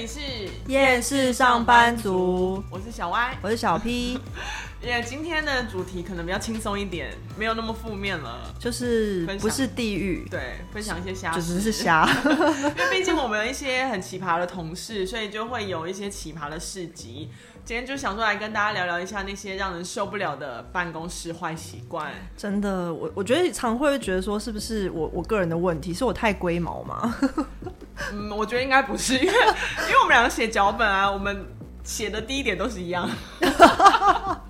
里是厌世上班族，我是小歪我是小 P。耶，今天的主题可能比较轻松一点，没有那么负面了，就是不是地狱，对，分享一些瞎事，就只是瞎。因为毕竟我们有一些很奇葩的同事，所以就会有一些奇葩的事迹。今天就想说来跟大家聊聊一下那些让人受不了的办公室坏习惯。真的，我我觉得常会觉得说，是不是我我个人的问题，是我太龟毛吗？嗯，我觉得应该不是，因为因为我们两个写脚本啊，我们写的第一点都是一样。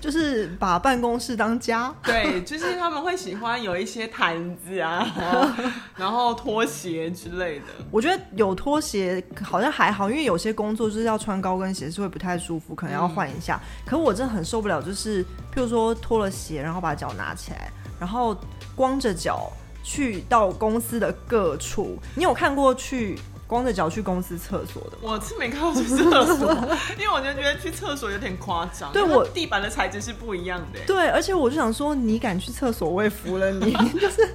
就是把办公室当家，对，就是他们会喜欢有一些毯子啊，然后，拖鞋之类的。我觉得有拖鞋好像还好，因为有些工作就是要穿高跟鞋是会不太舒服，可能要换一下。嗯、可我真的很受不了，就是譬如说脱了鞋，然后把脚拿起来，然后光着脚去到公司的各处。你有看过去？光着脚去公司厕所的，我是没看过去厕所，因为我就觉得去厕所有点夸张。对，我地板的材质是不一样的。对，而且我就想说，你敢去厕所，我也服了你。就是，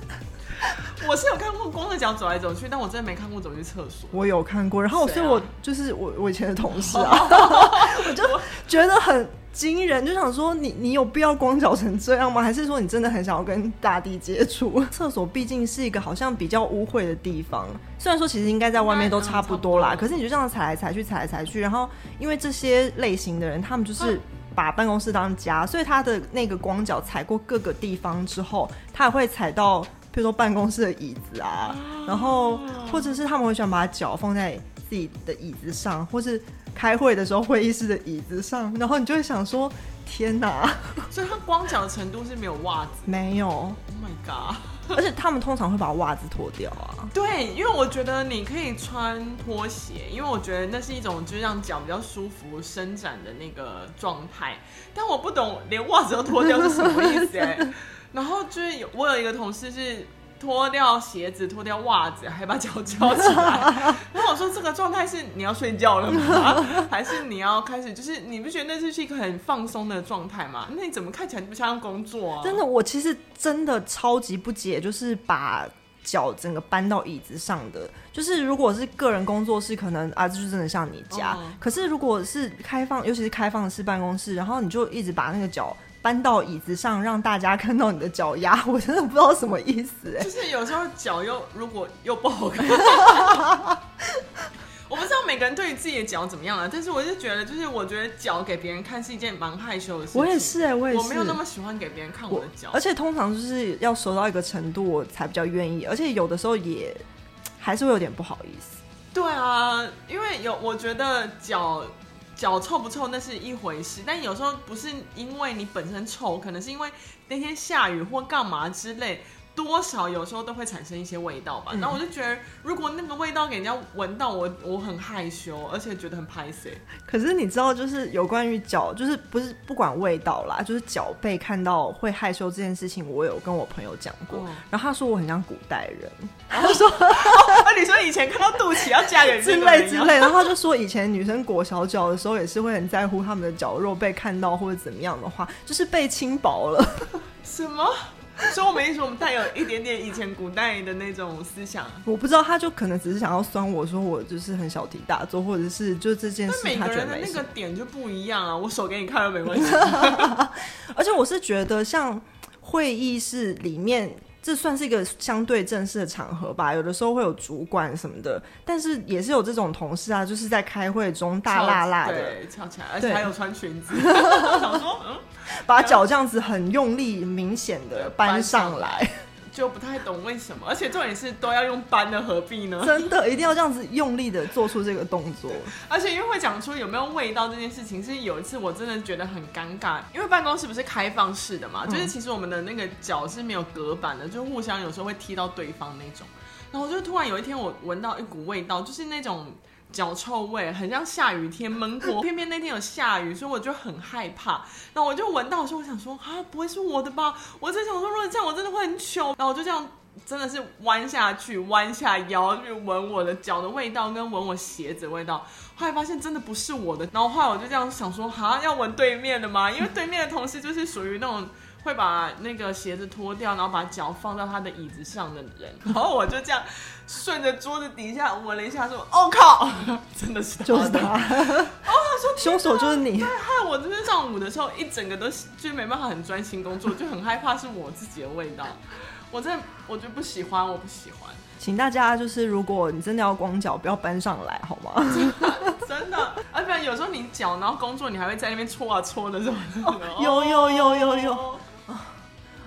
我是有看过光着脚走来走去，但我真的没看过走去厕所。我有看过，然后所以我就是我我以前的同事啊，我就觉得很。惊人，就想说你你有必要光脚成这样吗？还是说你真的很想要跟大地接触？厕所毕竟是一个好像比较污秽的地方，虽然说其实应该在外面都差不多啦，可是你就这样踩来踩去，踩来踩去，然后因为这些类型的人，他们就是把办公室当家，所以他的那个光脚踩过各个地方之后，他也会踩到，比如说办公室的椅子啊，然后或者是他们会喜欢把脚放在自己的椅子上，或是。开会的时候，会议室的椅子上，然后你就会想说：“天哪！” 所以他光脚的程度是没有袜子，没有。Oh my god！而且他们通常会把袜子脱掉啊。对，因为我觉得你可以穿拖鞋，因为我觉得那是一种就是让脚比较舒服伸展的那个状态。但我不懂，连袜子都脱掉是什么意思欸？然后就是有我有一个同事是。脱掉鞋子，脱掉袜子，还把脚翘起来。然 后我说：“这个状态是你要睡觉了吗？还是你要开始？就是你不觉得那是一个很放松的状态吗？那你怎么看起来不像工作啊？”真的，我其实真的超级不解，就是把脚整个搬到椅子上的。就是如果是个人工作室，可能啊，就是真的像你家。嗯。可是如果是开放，尤其是开放式办公室，然后你就一直把那个脚。搬到椅子上，让大家看到你的脚丫，我真的不知道什么意思哎。就是有时候脚又如果又不好看，我不知道每个人对于自己的脚怎么样啊。但是我就觉得，就是我觉得脚给别人看是一件蛮害羞的事情。我也是哎，我也是，我没有那么喜欢给别人看我的脚，而且通常就是要熟到一个程度，我才比较愿意。而且有的时候也还是会有点不好意思。对啊，因为有我觉得脚。脚臭不臭那是一回事，但有时候不是因为你本身臭，可能是因为那天下雨或干嘛之类。多少有时候都会产生一些味道吧，然后我就觉得，如果那个味道给人家闻到我，我我很害羞，而且觉得很拍死。可是你知道，就是有关于脚，就是不是不管味道啦，就是脚被看到会害羞这件事情，我有跟我朋友讲过，嗯、然后他说我很像古代人，他就说，你说以前看到肚脐要嫁给 之类之类，然后他就说以前女生裹小脚的时候也是会很在乎他们的脚肉被看到或者怎么样的话，就是被轻薄了，什么？所以我们意思，我们带有一点点以前古代的那种思想。我不知道，他就可能只是想要酸我说我就是很小题大做，或者是就这件事，他觉得每个人的那个点就不一样啊。我手给你看了没关系。而且我是觉得，像会议室里面。这算是一个相对正式的场合吧，有的时候会有主管什么的，但是也是有这种同事啊，就是在开会中大辣辣的。翘起来，而且还有穿裙子，想说嗯，把脚这样子很用力、明显的搬上来。就不太懂为什么，而且重点是都要用搬的，何必呢？真的一定要这样子用力的做出这个动作，而且因为会讲出有没有味道这件事情，是有一次我真的觉得很尴尬，因为办公室不是开放式的嘛，就是其实我们的那个脚是没有隔板的，就互相有时候会踢到对方那种，然后就突然有一天我闻到一股味道，就是那种。脚臭味很像下雨天闷锅，偏偏那天有下雨，所以我就很害怕。然后我就闻到的时候，我想说啊，不会是我的吧？我在想说，如果这样，我真的会很糗。然后我就这样，真的是弯下去，弯下腰去闻我的脚的味道，跟闻我鞋子味道。后来发现真的不是我的。然后后来我就这样想说，哈，要闻对面的吗？因为对面的同事就是属于那种。会把那个鞋子脱掉，然后把脚放到他的椅子上的人，然后我就这样顺着桌子底下闻了一下，说：“哦靠，真的是他就是他。”哦，说凶手就是你。对，害我就是上午的时候一整个都就没办法很专心工作，就很害怕是我自己的味道。我真的我就不喜欢，我不喜欢。请大家就是，如果你真的要光脚，不要搬上来，好吗？真的，而且有时候你脚，然后工作，你还会在那边搓啊搓的，是吗？有有有有有。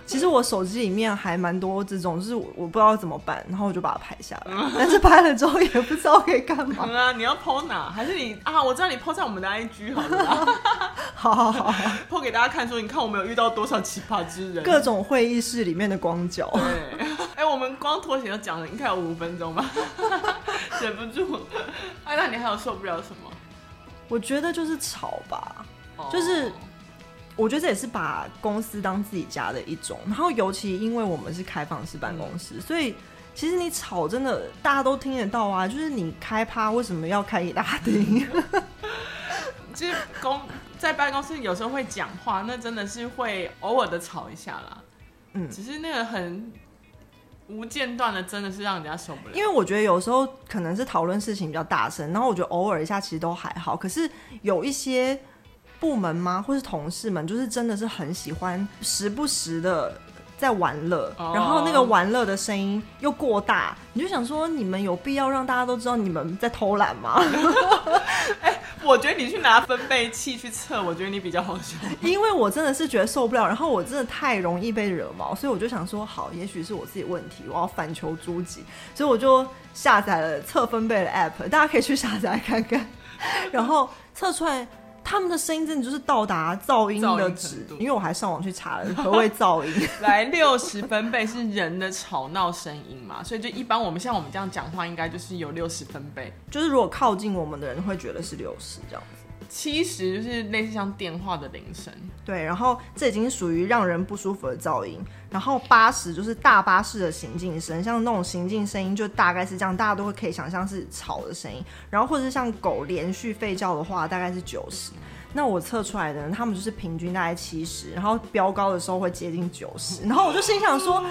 其实我手机里面还蛮多这种，就是我不知道怎么办，然后我就把它拍下来。但是拍了之后也不知道可以干嘛。啊，你要 po 哪？还是你啊？我知道你 po 在我们的 IG 好了。好好好，po 给大家看，说你看我们有遇到多少奇葩之人。各种会议室里面的光脚。对。哎、欸，我们光拖鞋就讲了，应该有五分钟吧？忍不住。哎，那你还有受不了什么？我觉得就是吵吧，就是。我觉得这也是把公司当自己家的一种，然后尤其因为我们是开放式办公室，嗯、所以其实你吵真的大家都听得到啊。就是你开趴为什么要开一大厅？其 实公在办公室有时候会讲话，那真的是会偶尔的吵一下啦。嗯，只是那个很无间断的，真的是让人家受不了。因为我觉得有时候可能是讨论事情比较大声，然后我觉得偶尔一下其实都还好，可是有一些。部门吗？或是同事们，就是真的是很喜欢时不时的在玩乐，oh. 然后那个玩乐的声音又过大，你就想说，你们有必要让大家都知道你们在偷懒吗？欸，我觉得你去拿分贝器去测，我觉得你比较好笑。因为我真的是觉得受不了，然后我真的太容易被惹毛，所以我就想说，好，也许是我自己问题，我要反求诸己，所以我就下载了测分贝的 app，大家可以去下载看看，然后测出来。他们的声音真的就是到达噪音的值，因为我还上网去查了何谓噪音。来，六十分贝是人的吵闹声音嘛，所以就一般我们像我们这样讲话，应该就是有六十分贝。就是如果靠近我们的人会觉得是六十这样子。七十就是类似像电话的铃声，对，然后这已经属于让人不舒服的噪音。然后八十就是大巴士的行进声，像那种行进声音就大概是这样，大家都会可以想象是吵的声音。然后或者是像狗连续吠叫的话，大概是九十。那我测出来的呢，他们就是平均大概七十，然后飙高的时候会接近九十。然后我就心想说。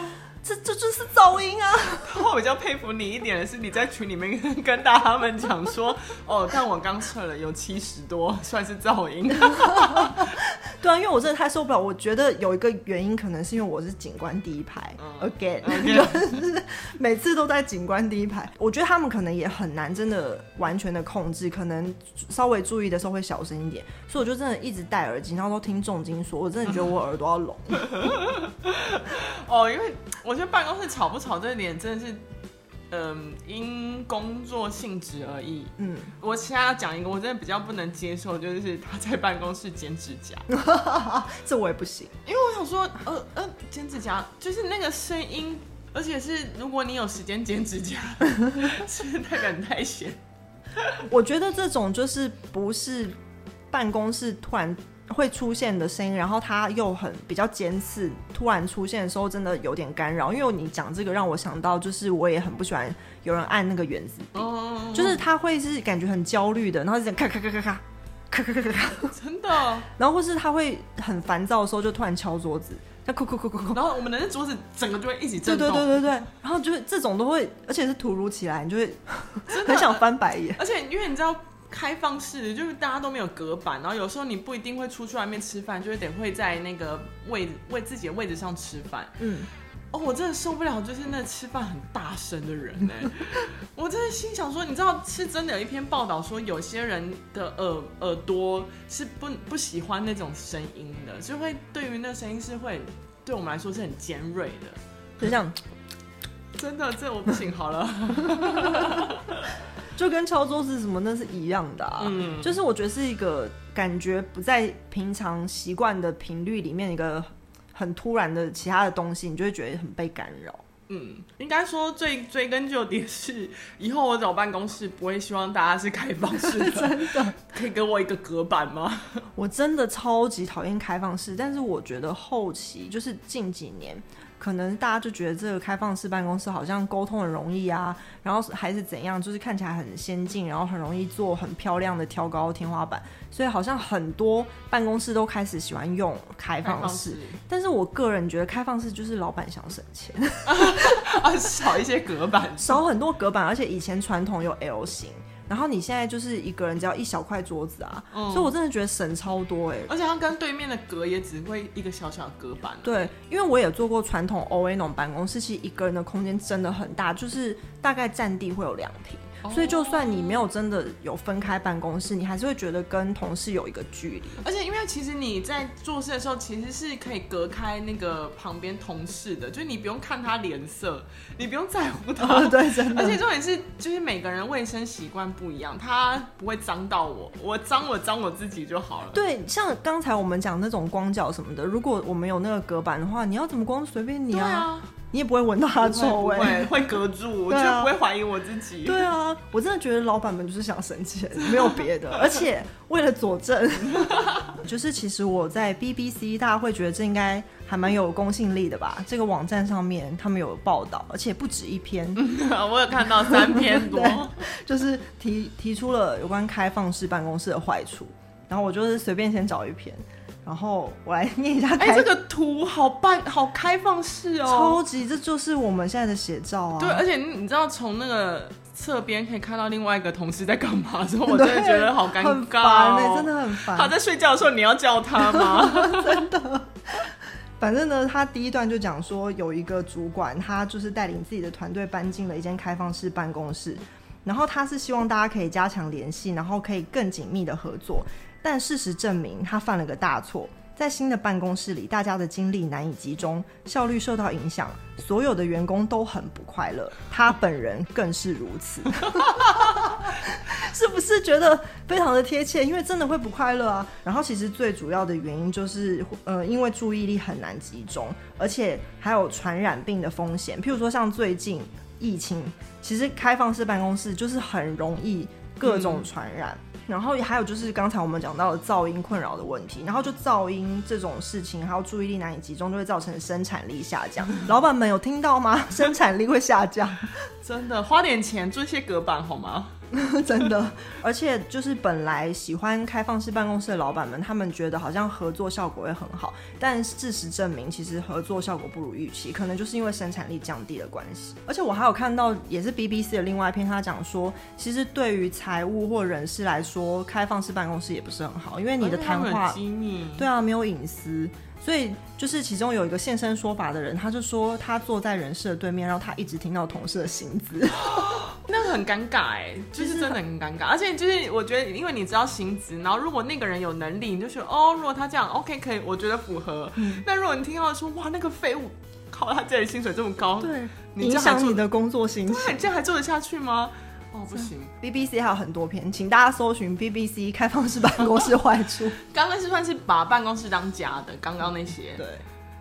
这这就是噪音啊！我比较佩服你一点的是，你在群里面 跟大家们讲说，哦，但我刚测了有七十多，算是噪音。对啊，因为我真的太受不了。我觉得有一个原因，可能是因为我是警官第一排、嗯、again，、嗯、就是每次都在警官第一排。我觉得他们可能也很难真的完全的控制，可能稍微注意的时候会小声一点。所以我就真的一直戴耳机，然后都听重金属。我真的觉得我耳朵要聋。哦，因为我。我觉得办公室吵不吵这一点真的是，嗯，因工作性质而异。嗯，我现在要讲一个我真的比较不能接受，就是他在办公室剪指甲，这我也不行，因为我想说，呃呃，剪指甲就是那个声音，而且是如果你有时间剪指甲，是太敢太闲。我觉得这种就是不是办公室突然。会出现的声音，然后它又很比较尖刺，突然出现的时候真的有点干扰。因为你讲这个让我想到，就是我也很不喜欢有人按那个原子笔，oh. 就是他会是感觉很焦虑的，然后就这样咔咔咔咔咔咔咔咔咔咔，真的。然后或是他会很烦躁的时候就突然敲桌子，他哭哭哭哭哭，然后我们的那桌子整个就会一起震动。对对对对对，然后就是这种都会，而且是突如其来，你就会很想翻白眼。而且因为你知道。开放式就是大家都没有隔板，然后有时候你不一定会出去外面吃饭，就是得会在那个位位自己的位置上吃饭。嗯，哦，我真的受不了，就是那吃饭很大声的人呢。我真的心想说，你知道，是真的有一篇报道说，有些人的耳耳朵是不不喜欢那种声音的，就会对于那声音是会对我们来说是很尖锐的，就像 真的，这我不行，好了。就跟敲桌子什么那是一样的啊，嗯，就是我觉得是一个感觉不在平常习惯的频率里面一个很突然的其他的东西，你就会觉得很被干扰。嗯，应该说最追根究底是，以后我找办公室不会希望大家是开放式的，真的可以给我一个隔板吗？我真的超级讨厌开放式，但是我觉得后期就是近几年。可能大家就觉得这个开放式办公室好像沟通很容易啊，然后还是怎样，就是看起来很先进，然后很容易做很漂亮的挑高天花板，所以好像很多办公室都开始喜欢用开放式。放但是我个人觉得开放式就是老板想省钱 啊，少一些隔板，少很多隔板，而且以前传统有 L 型。然后你现在就是一个人，只要一小块桌子啊，嗯、所以我真的觉得省超多哎、欸。而且它跟对面的隔也只会一个小小的隔板。对，因为我也做过传统 OA 那种办公室，其实一个人的空间真的很大，就是大概占地会有两坪。所以就算你没有真的有分开办公室，你还是会觉得跟同事有一个距离。而且因为其实你在做事的时候，其实是可以隔开那个旁边同事的，就是你不用看他脸色，你不用在乎他。哦、对，真的。而且重点是，就是每个人卫生习惯不一样，他不会脏到我，我脏我脏我自己就好了。对，像刚才我们讲那种光脚什么的，如果我们有那个隔板的话，你要怎么光随便你啊。你也不会闻到它的臭味，会会隔住，我就不会怀疑我自己。对啊，我真的觉得老板们就是想省钱，没有别的。而且为了佐证，就是其实我在 BBC，大家会觉得这应该还蛮有公信力的吧？这个网站上面他们有报道，而且不止一篇，我有看到三篇多，就是提提出了有关开放式办公室的坏处。然后我就是随便先找一篇。然后我来念一下。哎、欸，这个图好办，好开放式哦，超级，这就是我们现在的写照啊。对，而且你知道从那个侧边可以看到另外一个同事在干嘛的时候，我真的觉得好尴尬、哦，很烦、欸，真的很烦。他在睡觉的时候，你要叫他吗？真的。反正呢，他第一段就讲说，有一个主管，他就是带领自己的团队搬进了一间开放式办公室，然后他是希望大家可以加强联系，然后可以更紧密的合作。但事实证明，他犯了个大错。在新的办公室里，大家的精力难以集中，效率受到影响，所有的员工都很不快乐，他本人更是如此。是不是觉得非常的贴切？因为真的会不快乐啊。然后，其实最主要的原因就是，呃，因为注意力很难集中，而且还有传染病的风险。譬如说，像最近疫情，其实开放式办公室就是很容易各种传染。嗯然后还有就是刚才我们讲到的噪音困扰的问题，然后就噪音这种事情，还有注意力难以集中，就会造成生产力下降。老板们有听到吗？生产力会下降，真的花点钱做一些隔板好吗？真的，而且就是本来喜欢开放式办公室的老板们，他们觉得好像合作效果会很好，但事实证明，其实合作效果不如预期，可能就是因为生产力降低的关系。而且我还有看到，也是 BBC 的另外一篇，他讲说，其实对于财务或人事来说，开放式办公室也不是很好，因为你的谈话机密，对啊，没有隐私。所以就是其中有一个现身说法的人，他就说他坐在人事的对面，然后他一直听到同事的薪资，那个很尴尬哎，就是真的很尴尬。而且就是我觉得，因为你知道薪资，然后如果那个人有能力，你就说哦，如果他这样 OK 可以，我觉得符合。嗯、但如果你听到说哇，那个废物，靠他这里薪水这么高，对，影响你的工作心情，对，这样还做得下去吗？哦，不行，BBC 还有很多篇，请大家搜寻 BBC 开放式办公室坏处。刚刚是算是把办公室当家的，刚刚那些。对，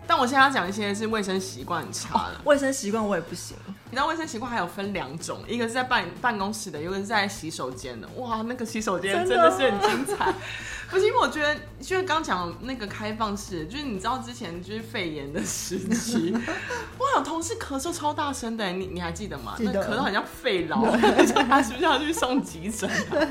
但我现在要讲一些是卫生习惯很差的。卫生习惯我也不行。你知道卫生习惯还有分两种，一个是在办办公室的，一个是在洗手间的。哇，那个洗手间真的是很精彩。不是因为我觉得，就是刚讲那个开放式，就是你知道之前就是肺炎的时期，哇，有同事咳嗽超大声的，你你还记得吗？那咳到好像肺痨，他是不是要去送急诊啊？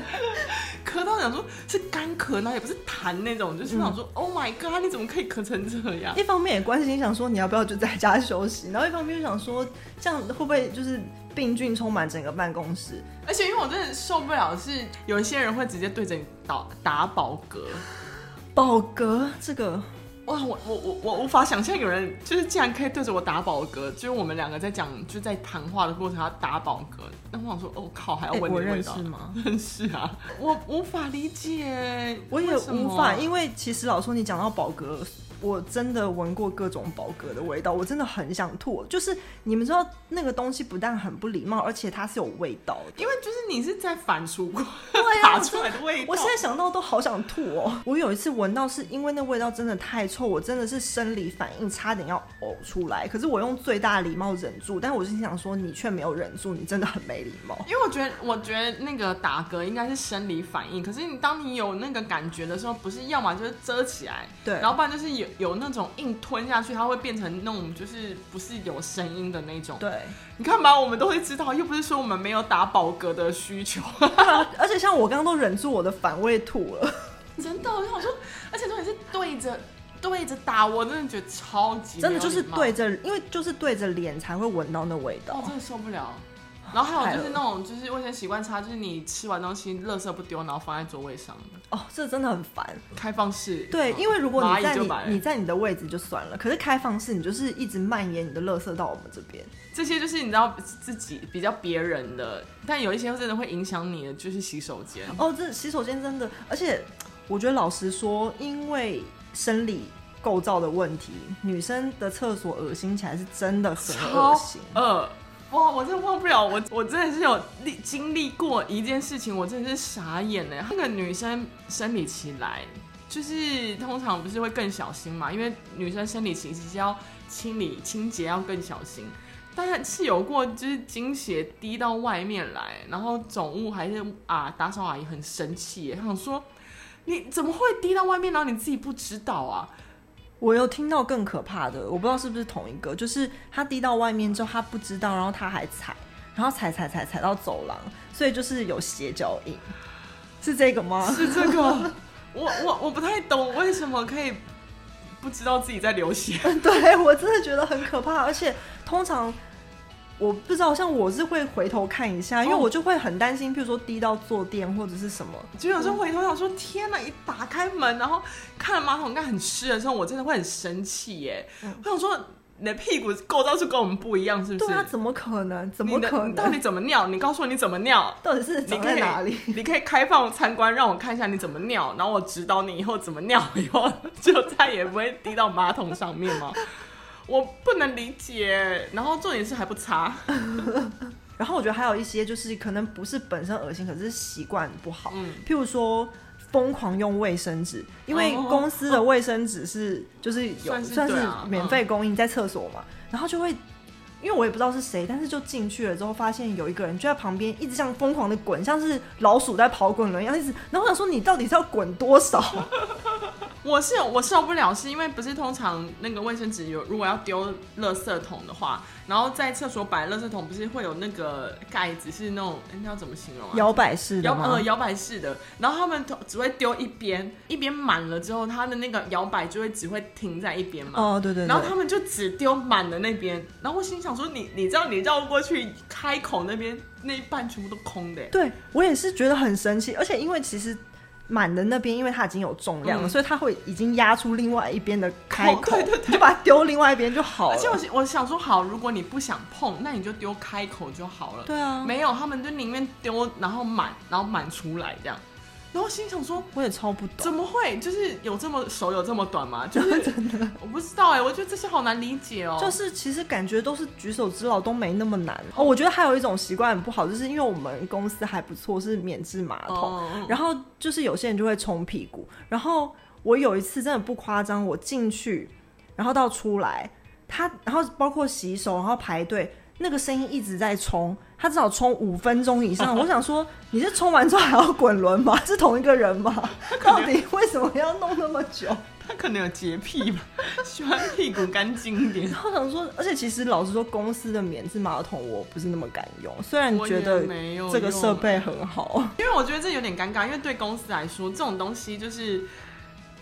咳到想说，是干咳呢，也不是痰那种，就是想说、嗯、，Oh my god，你怎么可以咳成这样？一方面也关心想说，你要不要就在家休息，然后一方面又想说，这样会不会就是。病菌充满整个办公室，而且因为我真的受不了，是有一些人会直接对着你打打饱嗝，饱嗝这个，哇，我我我我无法想象有人就是竟然可以对着我打饱嗝，就是我们两个在讲就在谈话的过程他打饱嗝，那我想说，哦靠，还要闻你味道、欸、我认识吗？认识啊，我无法理解，我也无法，因为其实老说你讲到饱嗝。我真的闻过各种宝格的味道，我真的很想吐。就是你们知道那个东西不但很不礼貌，而且它是有味道的，因为就是你是在反刍过 打出来的味道。我现在想到都好想吐哦。我有一次闻到，是因为那味道真的太臭，我真的是生理反应，差点要呕出来。可是我用最大的礼貌忍住，但我是想说，你却没有忍住，你真的很没礼貌。因为我觉得，我觉得那个打嗝应该是生理反应，可是你当你有那个感觉的时候，不是要么就是遮起来，对，然后不然就是有。有那种硬吞下去，它会变成那种就是不是有声音的那种。对，你看吧，我们都会知道，又不是说我们没有打饱嗝的需求。而且像我刚刚都忍住我的反胃吐了，真的，我想说，而且重点是对着对着打，我真的觉得超级真的就是对着，因为就是对着脸才会闻到那味道，我、哦、真的受不了。然后还有就是那种就是卫生习惯差，就是你吃完东西垃圾不丢，然后放在座位上哦，这真的很烦。开放式对，因为如果你在你你在你的位置就算了，可是开放式你就是一直蔓延你的垃圾到我们这边。这些就是你知道自己比较别人的，但有一些真的会影响你的，就是洗手间。哦，这洗手间真的，而且我觉得老实说，因为生理构造的问题，女生的厕所恶心起来是真的很恶心。呃。哇，我真的忘不了，我我真的是有历经历过一件事情，我真的是傻眼呢。那个女生生理期来，就是通常不是会更小心嘛，因为女生生理期其实要清理清洁要更小心。但是是有过就是精血滴到外面来，然后总务还是啊打扫阿姨很生气，她想说你怎么会滴到外面，然后你自己不知道啊？我有听到更可怕的，我不知道是不是同一个，就是他滴到外面之后，他不知道，然后他还踩，然后踩踩踩踩到走廊，所以就是有斜脚印，是这个吗？是这个，我我我不太懂为什么可以不知道自己在流血，对，我真的觉得很可怕，而且通常。我不知道，像我是会回头看一下，因为我就会很担心，譬如说滴到坐垫或者是什么，就有时候回头想说，天哪！一打开门，然后看马桶盖很湿的时候，我真的会很生气耶。嗯、我想说，你的屁股构造是跟我们不一样，是不是？对啊，怎么可能？怎么可能？到底怎么尿？你告诉我你怎么尿？到底是你在哪里？你可以开放参观，让我看一下你怎么尿，然后我指导你以后怎么尿，以后 就再也不会滴到马桶上面吗？我不能理解，然后重点是还不擦，然后我觉得还有一些就是可能不是本身恶心，可是习惯不好，嗯，譬如说疯狂用卫生纸，因为公司的卫生纸是就是有算是，算是免费供应在厕所嘛，然后就会。因为我也不知道是谁，但是就进去了之后，发现有一个人就在旁边一直像疯狂的滚，像是老鼠在跑滚轮一样，一直。然后我想说，你到底是要滚多少？我是我受不了，是因为不是通常那个卫生纸有，如果要丢垃圾桶的话。然后在厕所摆垃圾桶不是会有那个盖子，是那种那要怎么形容啊？摇摆式的摇呃摇摆式的，然后他们只会丢一边，一边满了之后，它的那个摇摆就会只会停在一边嘛。哦，对对对。然后他们就只丢满了那边，然后我心想说你，你你知道你绕过去开口那边那一半全部都空的。对，我也是觉得很神奇，而且因为其实。满的那边，因为它已经有重量了，嗯、所以它会已经压出另外一边的开口，哦、对对对，你就把它丢另外一边就好了。而且我我想说，好，如果你不想碰，那你就丢开口就好了。对啊，没有，他们就宁愿丢，然后满，然后满出来这样。然后心想说，我也超不懂，怎么会？就是有这么手有这么短吗？就 是真的，我不知道哎、欸，我觉得这些好难理解哦。就是其实感觉都是举手之劳，都没那么难哦。我觉得还有一种习惯很不好，就是因为我们公司还不错，是免治马桶，哦、然后就是有些人就会冲屁股。然后我有一次真的不夸张，我进去，然后到出来，他然后包括洗手，然后排队。那个声音一直在冲，他至少冲五分钟以上。我想说，你是冲完之后还要滚轮吗？是同一个人吗？到底为什么要弄那么久？他可能有洁癖吧，喜欢屁股干净一点。然后想说，而且其实老实说，公司的免治马桶我不是那么敢用，虽然觉得这个设备很好，因为我觉得这有点尴尬，因为对公司来说，这种东西就是，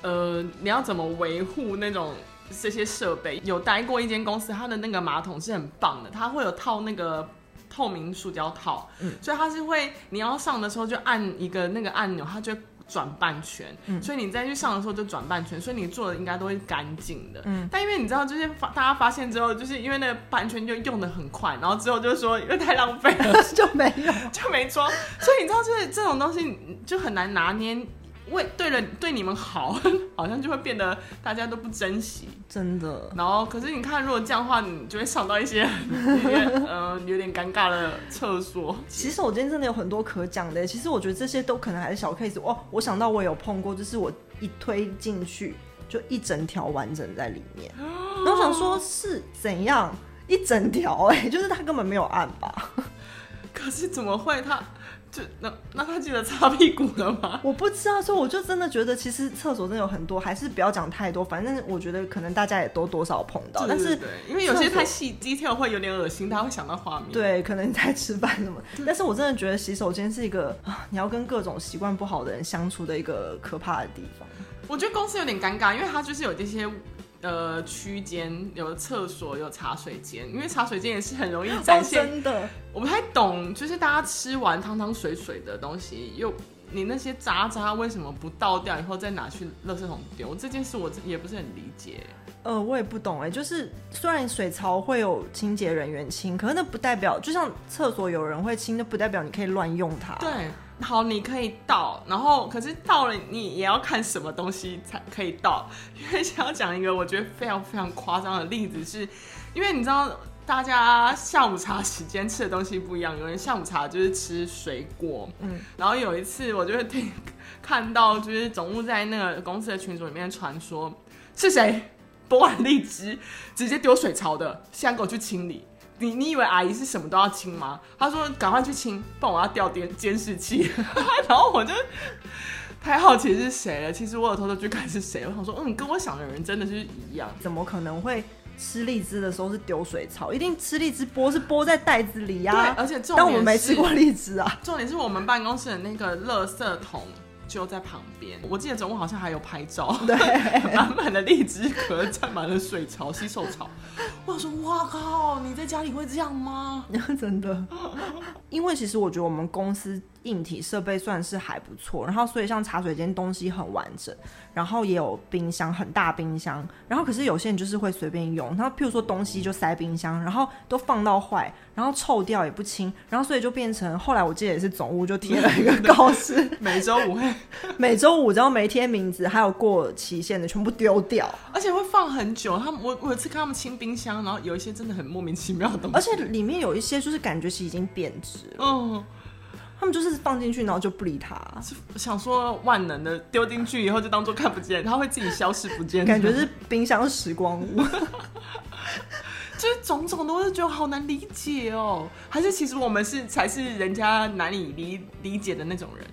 呃，你要怎么维护那种。这些设备有待过一间公司，它的那个马桶是很棒的，它会有套那个透明塑胶套，嗯，所以它是会你要上的时候就按一个那个按钮，它就转半圈，嗯，所以你再去上的时候就转半圈，所以你做的应该都会干净的，嗯。但因为你知道，就是发大家发现之后，就是因为那个半圈就用的很快，然后之后就说因为太浪费了，就没有。就没装，所以你知道，就是这种东西就很难拿捏。为对了，对你们好，好像就会变得大家都不珍惜，真的。然后，可是你看，如果这样的话，你就会上到一些 有点呃有点尴尬的厕所。其实我今天真的有很多可讲的。其实我觉得这些都可能还是小 case。哦，我想到我有碰过，就是我一推进去就一整条完整在里面。然后我想说 是怎样一整条？哎，就是他根本没有按吧？可是怎么会他？就那那他记得擦屁股了吗？我不知道，所以我就真的觉得，其实厕所真的有很多，还是不要讲太多。反正我觉得可能大家也都多少碰到，对对对，但是因为有些太细 detail 会有点恶心，他会想到画面。对，可能你在吃饭什么。但是我真的觉得洗手间是一个啊，你要跟各种习惯不好的人相处的一个可怕的地方。我觉得公司有点尴尬，因为他就是有这些。呃，区间有厕所，有茶水间，因为茶水间也是很容易展现。真的，我不太懂，就是大家吃完汤汤水水的东西，又你那些渣渣为什么不倒掉以后再拿去垃圾桶丢？这件事我也不是很理解。呃，我也不懂哎，就是虽然水槽会有清洁人员清，可是那不代表，就像厕所有人会清，那不代表你可以乱用它。对。好，你可以倒，然后可是到了你也要看什么东西才可以倒。因为想要讲一个我觉得非常非常夸张的例子是，是因为你知道大家下午茶时间吃的东西不一样，有人下午茶就是吃水果，嗯，然后有一次我就会听看到就是总务在那个公司的群组里面传说是谁剥完荔枝直接丢水槽的，现在给我去清理。你你以为阿姨是什么都要清吗？他说赶快去清，不然我要掉监监视器。然后我就太好奇是谁了。其实我有偷偷去看是谁。我想说，嗯，跟我想的人真的是一样。怎么可能会吃荔枝的时候是丢水草？一定吃荔枝剥是剥在袋子里呀、啊。对，而且重点，但我们没吃过荔枝啊。重点是我们办公室的那个垃圾桶。就在旁边，我记得总共好像还有拍照，对，满满的荔枝壳占满了水槽、洗手槽。我说：“哇靠，你在家里会这样吗？”真的，因为其实我觉得我们公司。硬体设备算是还不错，然后所以像茶水间东西很完整，然后也有冰箱，很大冰箱，然后可是有些人就是会随便用，他譬如说东西就塞冰箱，然后都放到坏，然后臭掉也不清，然后所以就变成后来我记得也是总务就贴了一个 告示，每周五会，每周五只要没贴名字还有过期限的全部丢掉，而且会放很久。他们我我有次看他们清冰箱，然后有一些真的很莫名其妙的东西，而且里面有一些就是感觉是已经变质了，嗯。他们就是放进去，然后就不理他。想说万能的丢进去以后就当做看不见，它会自己消失不见。感觉是冰箱时光屋，就是种种都是觉得好难理解哦。还是其实我们是才是人家难以理理解的那种人？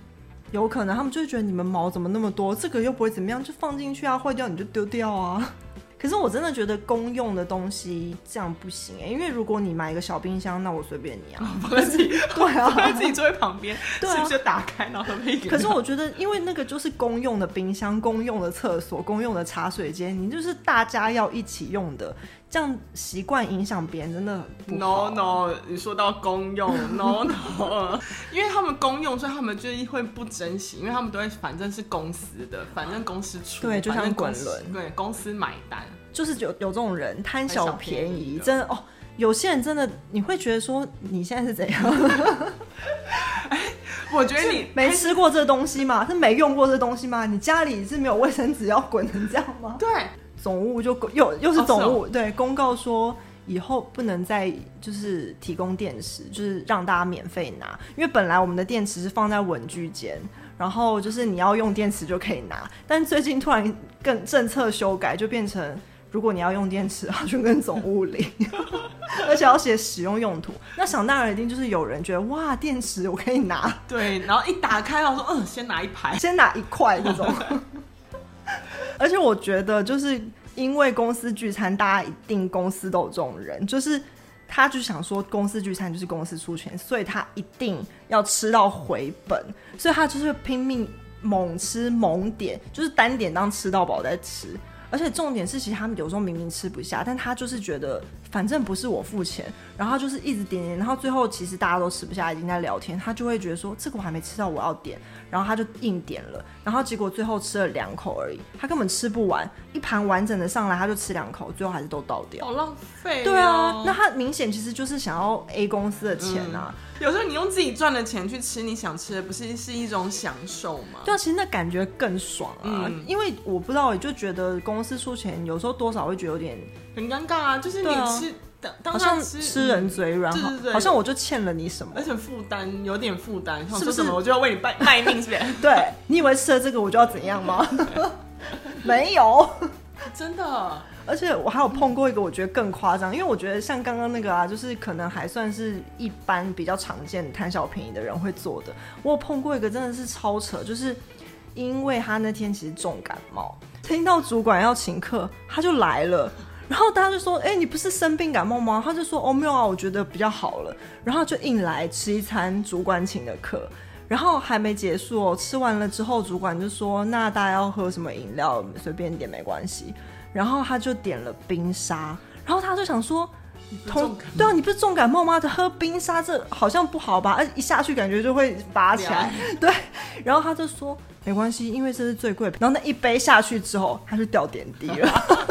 有可能他们就会觉得你们毛怎么那么多，这个又不会怎么样，就放进去啊，坏掉你就丢掉啊。可是我真的觉得公用的东西这样不行哎、欸，因为如果你买一个小冰箱，那我随便你啊，放在自己 对啊，放在自己座位旁边，对啊，是不是就打开然后喝杯饮料？可是我觉得，因为那个就是公用的冰箱、公用的厕所、公用的茶水间，你就是大家要一起用的，这样习惯影响别人真的不好。No No，你说到公用，No No，因为他们公用，所以他们就会不珍惜，因为他们都会反正是公司的，反正公司出，对，就像滚轮，对，公司买单。就是有有这种人贪小便宜，便宜真的哦。有些人真的，你会觉得说你现在是怎样？哎，我觉得你没吃过这东西吗？是没用过这东西吗？你家里是没有卫生纸要滚成这样吗？对，总务就又又是总务，对，公告说以后不能再就是提供电池，就是让大家免费拿，因为本来我们的电池是放在文具间。然后就是你要用电池就可以拿，但最近突然更政策修改，就变成。如果你要用电池，就跟总务领，而且要写使用用途。那想当然一定就是有人觉得哇，电池我可以拿。对，然后一打开，我说嗯，先拿一排，先拿一块这种。而且我觉得，就是因为公司聚餐，大家一定公司都有这种人，就是他就想说公司聚餐就是公司出钱，所以他一定要吃到回本，所以他就是拼命猛吃猛点，就是单点当吃到饱再吃。而且重点是，其实他们有时候明明吃不下，但他就是觉得反正不是我付钱，然后就是一直点点，然后最后其实大家都吃不下，已经在聊天，他就会觉得说这个我还没吃到，我要点，然后他就硬点了，然后结果最后吃了两口而已，他根本吃不完，一盘完整的上来他就吃两口，最后还是都倒掉，好浪费。对啊，那他明显其实就是想要 A 公司的钱啊。嗯有时候你用自己赚的钱去吃你想吃的，不是是一种享受吗？对啊，其实那感觉更爽啊！嗯、因为我不知道，我就觉得公司出钱，有时候多少会觉得有点很尴尬啊。就是你吃，啊、当当吃好像吃人嘴软，对对对，好像我就欠了你什么，而且负担有点负担，是不是？我就要为你卖卖命，是不是？对，你以为吃了这个我就要怎样吗？没有，真的。而且我还有碰过一个，我觉得更夸张，因为我觉得像刚刚那个啊，就是可能还算是一般比较常见贪小便宜的人会做的。我有碰过一个真的是超扯，就是因为他那天其实重感冒，听到主管要请客，他就来了。然后大家就说：“哎、欸，你不是生病感冒吗？”他就说：“哦，没有啊，我觉得比较好了。”然后就硬来吃一餐主管请的客。然后还没结束哦，吃完了之后，主管就说：“那大家要喝什么饮料？随便点没关系。”然后他就点了冰沙。然后他就想说：“同对啊，你不是重感冒吗？喝冰沙这好像不好吧？而一下去感觉就会发起来。” 对。然后他就说：“没关系，因为这是最贵。”然后那一杯下去之后，他就掉点滴了。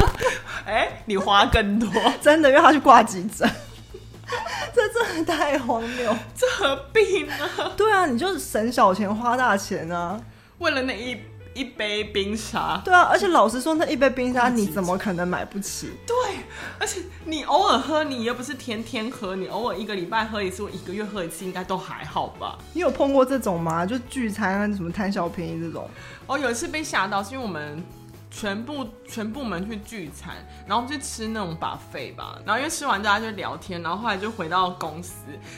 哎，你花更多，真的，因为他去挂急诊，这真的太荒谬，这何必呢？对啊，你就是省小钱花大钱啊，为了那一一杯冰沙。对啊，而且老实说，那一杯冰沙你怎么可能买不起？对，而且你偶尔喝，你又不是天天喝，你偶尔一个礼拜喝一次，我一个月喝一次，应该都还好吧？你有碰过这种吗？就聚餐啊，什么贪小便宜这种？哦，有一次被吓到，是因为我们。全部全部门去聚餐，然后去吃那种 buffet 吧，然后因为吃完大家就聊天，然后后来就回到公司，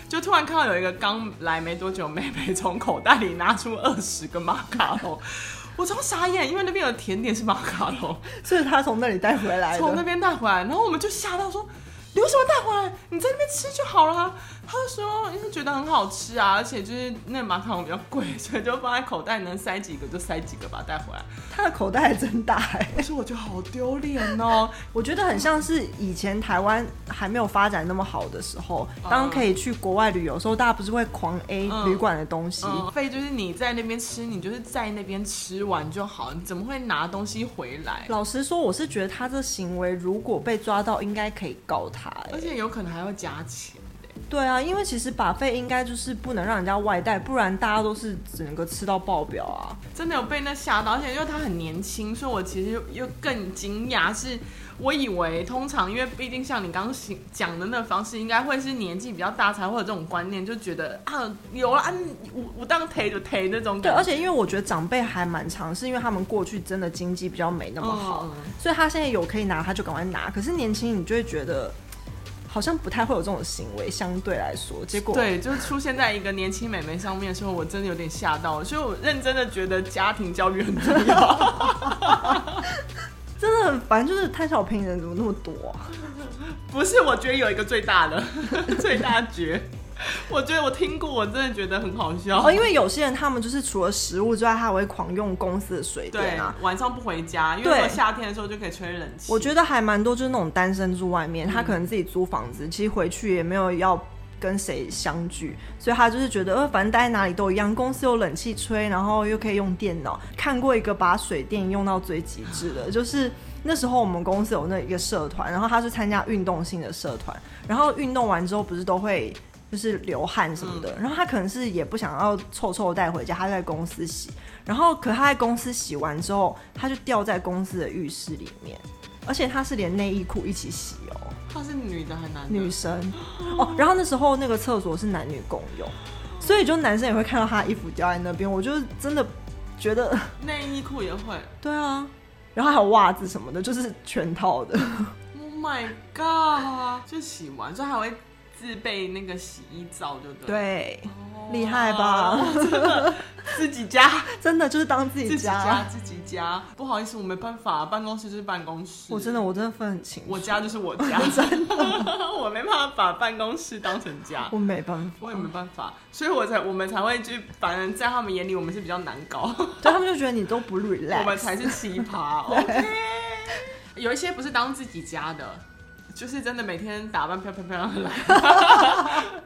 就突然看到有一个刚来没多久妹妹从口袋里拿出二十个马卡龙，我超傻眼，因为那边有甜点是马卡龙，所以他从那里带回来，从那边带回来，然后我们就吓到说。你为什么带回来？你在那边吃就好了啊。他就说，因为觉得很好吃啊，而且就是那马卡龙比较贵，所以就放在口袋，能塞几个就塞几个，把它带回来。他的口袋还真大哎，可是我觉得好丢脸哦。我觉得很像是以前台湾还没有发展那么好的时候，当可以去国外旅游的时候，大家不是会狂 A 旅馆的东西？费、嗯嗯、就是你在那边吃，你就是在那边吃完就好，你怎么会拿东西回来？老实说，我是觉得他这行为如果被抓到，应该可以告他。而且有可能还要加钱。对啊，因为其实 buffet 应该就是不能让人家外带，不然大家都是整个吃到爆表啊！真的有被那吓到，而且因为他很年轻，所以我其实又又更惊讶，是我以为通常因为毕竟像你刚刚讲的那个方式，应该会是年纪比较大才会有这种观念，就觉得啊有啊，我我当赔就赔那种。对，而且因为我觉得长辈还蛮长，是因为他们过去真的经济比较没那么好，嗯、所以他现在有可以拿，他就赶快拿。可是年轻你就会觉得。好像不太会有这种行为，相对来说，结果对，就出现在一个年轻美眉上面的时候，我真的有点吓到了，所以我认真的觉得家庭教育很重要，真的反正，就是贪小便宜人怎么那么多啊？不是，我觉得有一个最大的 最大绝。我觉得我听过，我真的觉得很好笑哦。因为有些人他们就是除了食物之外，他还会狂用公司的水电啊。晚上不回家，因为夏天的时候就可以吹冷气。我觉得还蛮多，就是那种单身住外面，他可能自己租房子，其实回去也没有要跟谁相聚，所以他就是觉得，呃，反正待在哪里都一样，公司有冷气吹，然后又可以用电脑。看过一个把水电用到最极致的，就是那时候我们公司有那一个社团，然后他是参加运动性的社团，然后运动完之后不是都会。就是流汗什么的，然后他可能是也不想要臭臭带回家，他在公司洗，然后可他在公司洗完之后，他就掉在公司的浴室里面，而且他是连内衣裤一起洗哦。他是女的还是男的？女生哦。然后那时候那个厕所是男女共用，所以就男生也会看到他衣服掉在那边，我就真的觉得 内衣裤也会。对啊，然后还有袜子什么的，就是全套的。Oh my god！就洗完之后还会。自备那个洗衣皂就对，对，厉害吧？自己家。真的就是当自己家，自己家。不好意思，我没办法，办公室就是办公室。我真的，我真的分很清楚，我家就是我家，真的，我没办法把办公室当成家，我没办法，我也没办法，所以我才我们才会去，反正在他们眼里，我们是比较难搞，对，他们就觉得你都不 relax，我们才是奇葩。OK，有一些不是当自己家的。就是真的每天打扮漂漂亮亮的来，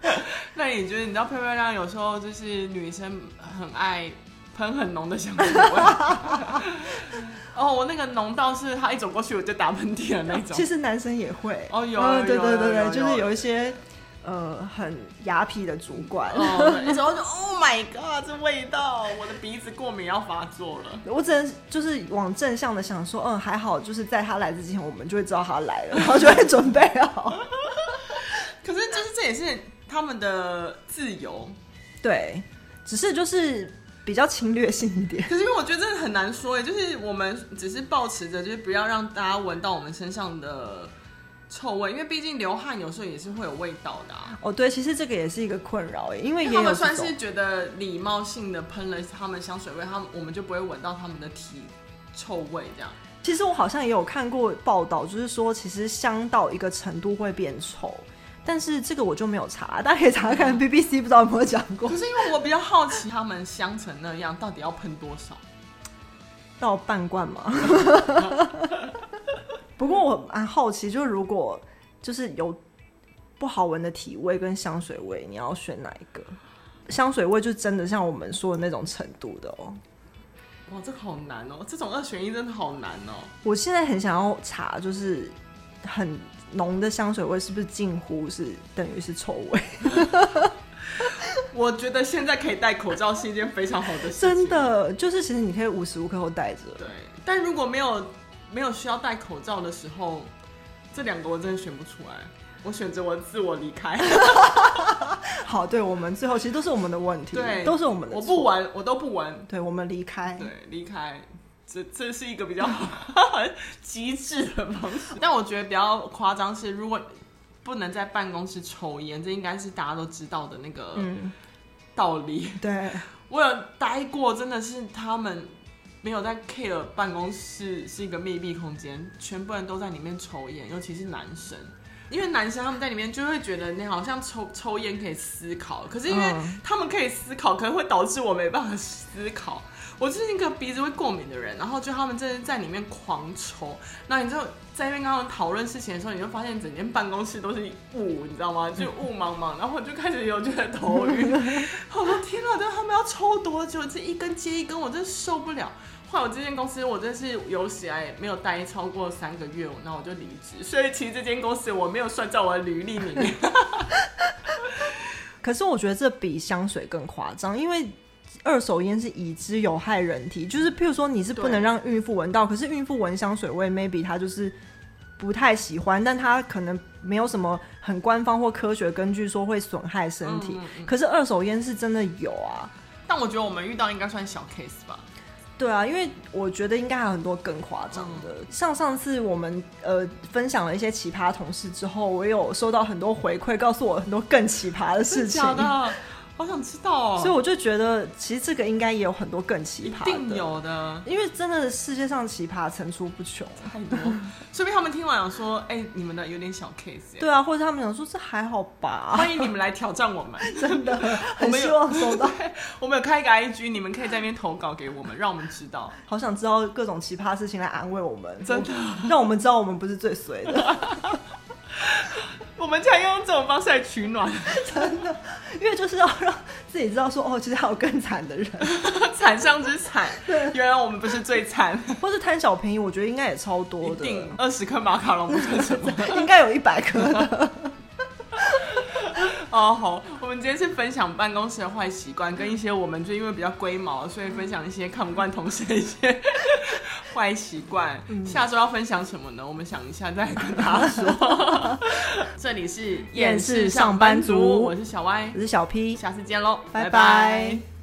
那你觉得你知道漂漂亮亮有时候就是女生很爱喷很浓的香水味。哦，我那个浓到是她一走过去我就打喷嚏的那种。其实男生也会。哦，有，有，对对对对，就是有一些。呃，很雅痞的主管，那时候就 Oh my God，这味道，我的鼻子过敏要发作了。我只能就是往正向的想说，嗯，还好，就是在他来之前，我们就会知道他来了，然后就会准备好。可是，就是这也是他们的自由，对，只是就是比较侵略性一点。可是因为我觉得真的很难说，哎，就是我们只是保持着，就是不要让大家闻到我们身上的臭味，因为毕竟流汗有时候也是会有味道的啊。哦，对，其实这个也是一个困扰，哎，因为他们算是觉得礼貌性的喷了他们香水味，他们我们就不会闻到他们的体臭味这样。其实我好像也有看过报道，就是说其实香到一个程度会变臭，但是这个我就没有查，大家可以查看 BBC，不知道有没有讲过。可是因为我比较好奇，他们香成那样，到底要喷多少？到半罐吗？不过我蛮好奇，就是如果就是有不好闻的体味跟香水味，你要选哪一个？香水味就真的像我们说的那种程度的哦。哇，这个好难哦！这种二选一真的好难哦。我现在很想要查，就是很浓的香水味是不是近乎是等于是臭味？我觉得现在可以戴口罩是一件非常好的事情。真的，就是其实你可以无时无刻都戴着。对，但如果没有没有需要戴口罩的时候，这两个我真的选不出来。我选择我自我离开。好，对，我们最后其实都是我们的问题，对，都是我们的。我不玩，我都不玩。对，我们离开。对，离开。这这是一个比较 机智的方式。但我觉得比较夸张是，如果不能在办公室抽烟，这应该是大家都知道的那个道理。嗯、对，我有待过，真的是他们没有在 care 办公室是一个密闭空间，全部人都在里面抽烟，尤其是男生。因为男生他们在里面就会觉得你好像抽抽烟可以思考，可是因为他们可以思考，可能会导致我没办法思考。我就是一个鼻子会过敏的人，然后就他们真的在里面狂抽，那你就在那边跟他们讨论事情的时候，你就发现整间办公室都是雾，你知道吗？就雾茫茫，然后我就开始有觉得头晕。我说天哪，这他们要抽多久？这一根接一根，我真的受不了。后来我这间公司，我真是有史以来没有待超过三个月，那我就离职。所以其实这间公司我没有算在我的履历里面。可是我觉得这比香水更夸张，因为二手烟是已知有害人体，就是譬如说你是不能让孕妇闻到，可是孕妇闻香水味，maybe 她就是不太喜欢，但她可能没有什么很官方或科学根据说会损害身体。嗯嗯嗯。可是二手烟是真的有啊，但我觉得我们遇到应该算小 case 吧。对啊，因为我觉得应该还有很多更夸张的。嗯、像上次我们呃分享了一些奇葩同事之后，我有收到很多回馈，告诉我很多更奇葩的事情。好想知道哦，所以我就觉得，其实这个应该也有很多更奇葩的，一定有的，因为真的世界上奇葩层出不穷，太多。说不定他们听完想说，哎、欸，你们的有点小 case。对啊，或者他们想说这还好吧。欢迎你们来挑战我们，真的，很希望收到。我们有开一个 IG，你们可以在那边投稿给我们，让我们知道。好想知道各种奇葩事情来安慰我们，真的，让我们知道我们不是最衰的。我们才用这种方式来取暖，真的，因为就是要让自己知道说，哦，其实还有更惨的人，惨上之惨。对，原来我们不是最惨，或是贪小便宜，我觉得应该也超多的。二十颗马卡龙不算什么，应该有一百颗的。哦，好，我们今天是分享办公室的坏习惯，跟一些我们就因为比较龟毛，所以分享一些看不惯同事的一些 坏习惯。嗯、下周要分享什么呢？我们想一下再跟大家说。这里是厌世上班族，我是小歪，我是小 P，下次见喽。拜拜。